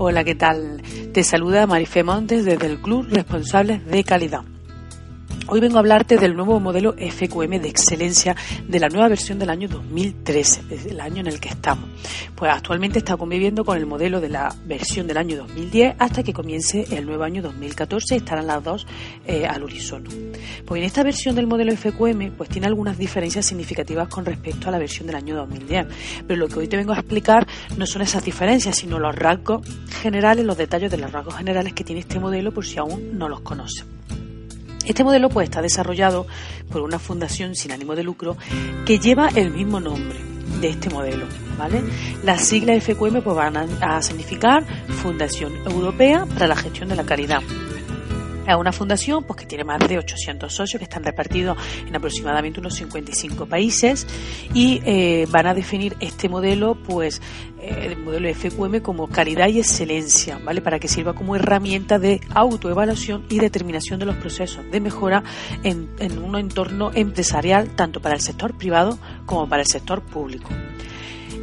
Hola, ¿qué tal? Te saluda Marifé Montes desde el Club Responsables de Calidad. Hoy vengo a hablarte del nuevo modelo FQM de excelencia de la nueva versión del año 2013, desde el año en el que estamos. Pues actualmente está conviviendo con el modelo de la versión del año 2010 hasta que comience el nuevo año 2014 y estarán las dos eh, al unísono. Pues en esta versión del modelo FQM pues tiene algunas diferencias significativas con respecto a la versión del año 2010. Pero lo que hoy te vengo a explicar no son esas diferencias, sino los rasgos generales, los detalles de los rasgos generales que tiene este modelo por si aún no los conoces. Este modelo pues está desarrollado por una fundación sin ánimo de lucro que lleva el mismo nombre de este modelo, ¿vale? Las siglas FQM pues van a significar Fundación Europea para la Gestión de la Caridad es una fundación pues, que tiene más de 800 socios que están repartidos en aproximadamente unos 55 países y eh, van a definir este modelo, pues, eh, el modelo FQM como caridad y excelencia, ¿vale? Para que sirva como herramienta de autoevaluación y determinación de los procesos de mejora en un entorno empresarial, tanto para el sector privado como para el sector público.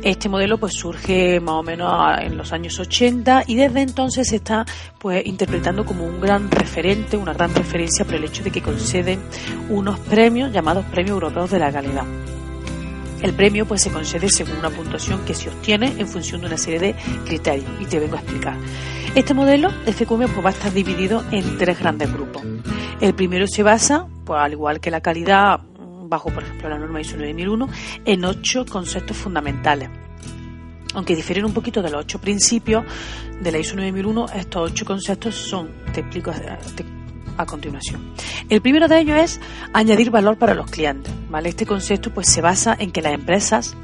Este modelo pues surge más o menos en los años 80 y desde entonces se está pues interpretando como un gran referente, una gran referencia por el hecho de que conceden unos premios llamados Premios Europeos de la Calidad. El premio pues se concede según una puntuación que se obtiene en función de una serie de criterios y te vengo a explicar. Este modelo FQM pues va a estar dividido en tres grandes grupos. El primero se basa, pues al igual que la calidad bajo, por ejemplo, la norma ISO 9001, en ocho conceptos fundamentales. Aunque difieren un poquito de los ocho principios de la ISO 9001, estos ocho conceptos son, te explico a, continuación. El primero de ellos es añadir valor para los clientes. ¿vale? Este concepto pues, se basa en que las empresas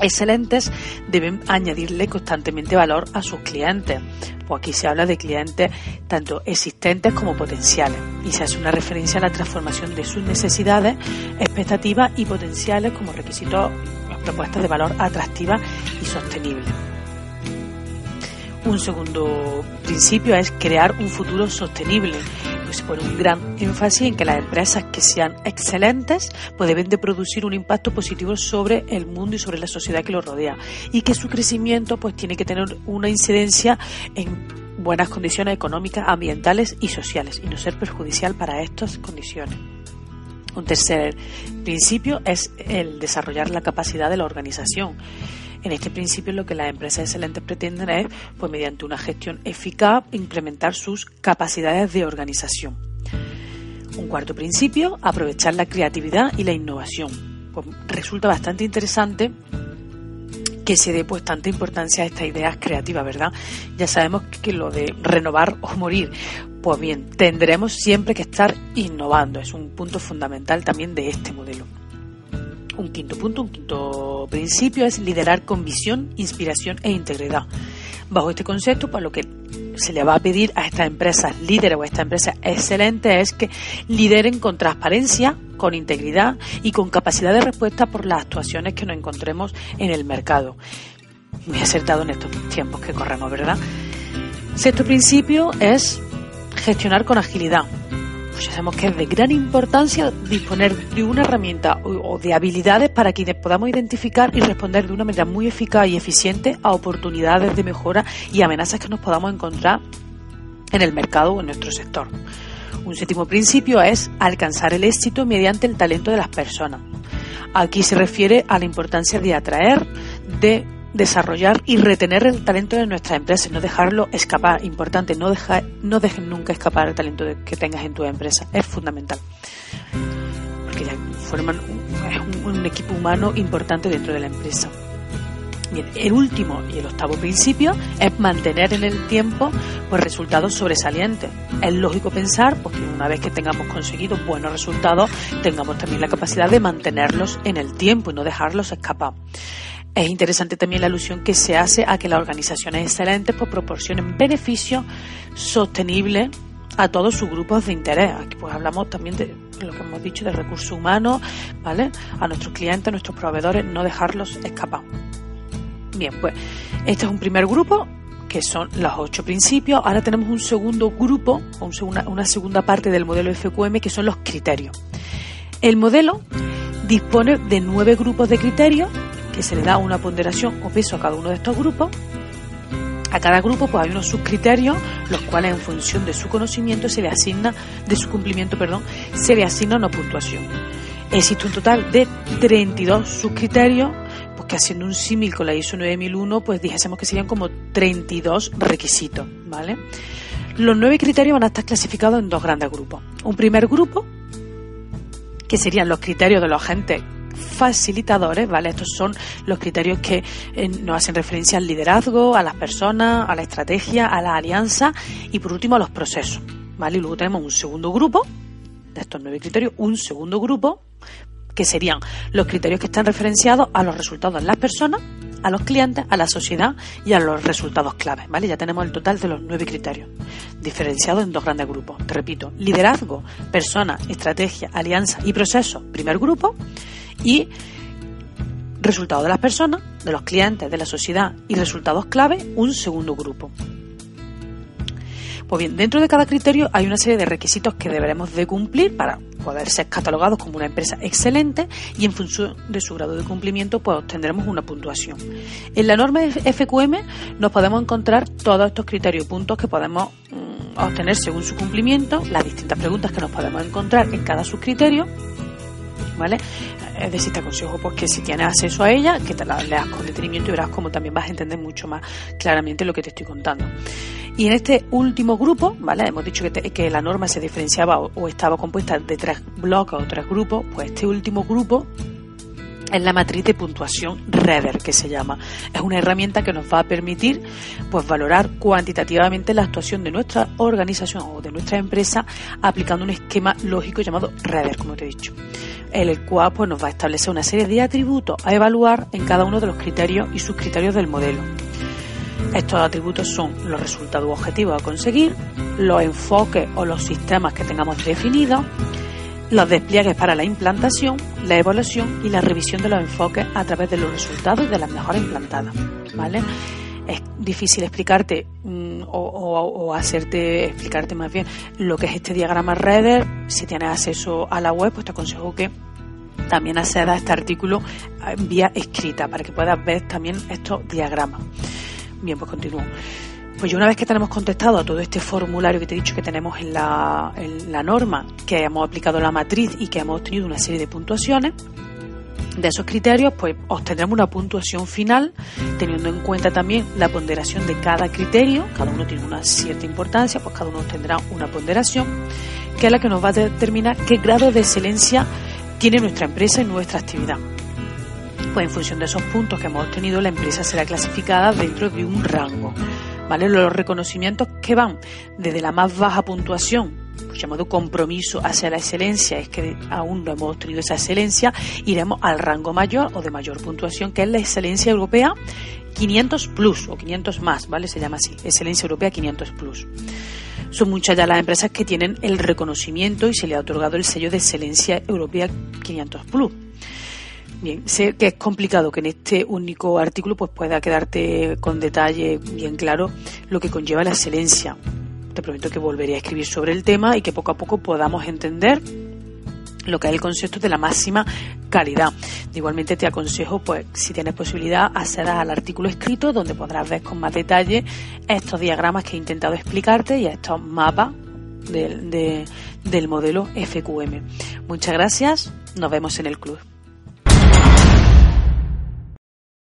excelentes deben añadirle constantemente valor a sus clientes. Pues aquí se habla de clientes tanto existentes como potenciales y se hace una referencia a la transformación de sus necesidades, expectativas y potenciales como requisitos, propuestas de valor atractivas y sostenibles. Un segundo principio es crear un futuro sostenible. Pues pone un gran énfasis en que las empresas que sean excelentes pues deben de producir un impacto positivo sobre el mundo y sobre la sociedad que lo rodea y que su crecimiento pues tiene que tener una incidencia en buenas condiciones económicas, ambientales y sociales y no ser perjudicial para estas condiciones. Un tercer principio es el desarrollar la capacidad de la organización. En este principio lo que las empresas excelentes pretenden es, pues mediante una gestión eficaz, incrementar sus capacidades de organización. Un cuarto principio, aprovechar la creatividad y la innovación. Pues resulta bastante interesante que se dé pues tanta importancia a estas ideas creativas, ¿verdad? Ya sabemos que lo de renovar o morir, pues bien, tendremos siempre que estar innovando, es un punto fundamental también de este modelo. Un quinto punto, un quinto principio es liderar con visión, inspiración e integridad. Bajo este concepto, pues lo que se le va a pedir a estas empresas líderes o a estas empresas excelentes es que lideren con transparencia, con integridad y con capacidad de respuesta por las actuaciones que nos encontremos en el mercado. Muy acertado en estos tiempos que corremos, ¿verdad? Sexto principio es gestionar con agilidad pues ya sabemos que es de gran importancia disponer de una herramienta o de habilidades para que podamos identificar y responder de una manera muy eficaz y eficiente a oportunidades de mejora y amenazas que nos podamos encontrar en el mercado o en nuestro sector. Un séptimo principio es alcanzar el éxito mediante el talento de las personas. Aquí se refiere a la importancia de atraer, de desarrollar y retener el talento de nuestras empresas, no dejarlo escapar. Importante, no, dejar, no dejen nunca escapar el talento que tengas en tu empresa. Es fundamental. Porque ya forman un, un equipo humano importante dentro de la empresa. Bien, el último y el octavo principio es mantener en el tiempo pues, resultados sobresalientes. Es lógico pensar pues, que una vez que tengamos conseguido buenos resultados, tengamos también la capacidad de mantenerlos en el tiempo y no dejarlos escapar. Es interesante también la alusión que se hace a que las organizaciones excelentes pues, proporcionen beneficios sostenibles a todos sus grupos de interés. Aquí pues hablamos también de lo que hemos dicho de recursos humanos, ¿vale? A nuestros clientes, a nuestros proveedores, no dejarlos escapar. Bien, pues este es un primer grupo que son los ocho principios. Ahora tenemos un segundo grupo, una, segunda parte del modelo FQM que son los criterios. El modelo dispone de nueve grupos de criterios que se le da una ponderación o peso a cada uno de estos grupos. A cada grupo pues hay unos subcriterios, los cuales en función de su conocimiento se le asigna, de su cumplimiento, perdón, se le asigna una puntuación. Existe un total de 32 subcriterios, haciendo un símil con la ISO 9001, pues dijésemos que serían como 32 requisitos, ¿vale? Los nueve criterios van a estar clasificados en dos grandes grupos. Un primer grupo, que serían los criterios de los agentes facilitadores, ¿vale? Estos son los criterios que eh, nos hacen referencia al liderazgo, a las personas, a la estrategia, a la alianza y por último a los procesos, ¿vale? Y luego tenemos un segundo grupo, de estos nueve criterios, un segundo grupo que serían los criterios que están referenciados a los resultados de las personas, a los clientes, a la sociedad y a los resultados claves, ¿vale? Ya tenemos el total de los nueve criterios, diferenciados en dos grandes grupos. Te repito, liderazgo, personas, estrategia, alianza y proceso, primer grupo, y resultados de las personas, de los clientes, de la sociedad y resultados clave, un segundo grupo. Pues bien, dentro de cada criterio hay una serie de requisitos que deberemos de cumplir para poder ser catalogados como una empresa excelente y en función de su grado de cumplimiento pues obtendremos una puntuación. En la norma FQM nos podemos encontrar todos estos criterios y puntos que podemos mm, obtener según su cumplimiento, las distintas preguntas que nos podemos encontrar en cada subcriterio ¿vale? Es decir, te aconsejo pues, que si tienes acceso a ella, que te la leas con detenimiento y verás cómo también vas a entender mucho más claramente lo que te estoy contando. Y en este último grupo, ¿vale? Hemos dicho que, que la norma se diferenciaba o, estaba compuesta de tres bloques o tres grupos, pues este último grupo es la matriz de puntuación Rever, que se llama. Es una herramienta que nos va a permitir pues, valorar cuantitativamente la actuación de nuestra organización o de nuestra empresa aplicando un esquema lógico llamado Rever, como te he dicho el cual pues, nos va a establecer una serie de atributos a evaluar en cada uno de los criterios y sus criterios del modelo. Estos atributos son los resultados objetivos a conseguir, los enfoques o los sistemas que tengamos definidos, los despliegues para la implantación, la evaluación y la revisión de los enfoques a través de los resultados de las mejoras implantadas. ¿vale? Es difícil explicarte mm, o, hacerte explicarte más bien lo que es este diagrama Reader. Si tienes acceso a la web, pues te aconsejo que también accedas a este artículo vía escrita para que puedas ver también estos diagramas. Bien, pues continúo. Pues una vez que tenemos contestado a todo este formulario que te he dicho que tenemos en la, en la norma, que hemos aplicado la matriz y que hemos obtenido una serie de puntuaciones, de esos criterios, pues obtendremos una puntuación final, teniendo en cuenta también la ponderación de cada criterio, cada uno tiene una cierta importancia, pues cada uno tendrá una ponderación, que es la que nos va a determinar qué grado de excelencia tiene nuestra empresa y nuestra actividad. Pues en función de esos puntos que hemos obtenido, la empresa será clasificada dentro de un rango. ¿Vale? Los reconocimientos que van desde la más baja puntuación llamado compromiso hacia la excelencia, es que aún no hemos obtenido esa excelencia, iremos al rango mayor o de mayor puntuación, que es la excelencia europea 500 plus o 500 más, ¿vale? Se llama así, excelencia europea 500 plus. Son muchas ya las empresas que tienen el reconocimiento y se le ha otorgado el sello de excelencia europea 500 plus. Bien, sé que es complicado que en este único artículo pues pueda quedarte con detalle bien claro lo que conlleva la excelencia te prometo que volveré a escribir sobre el tema y que poco a poco podamos entender lo que es el concepto de la máxima calidad. Igualmente te aconsejo, pues, si tienes posibilidad, acceder al artículo escrito donde podrás ver con más detalle estos diagramas que he intentado explicarte y estos mapas del modelo FQM. Muchas gracias, nos vemos en el club.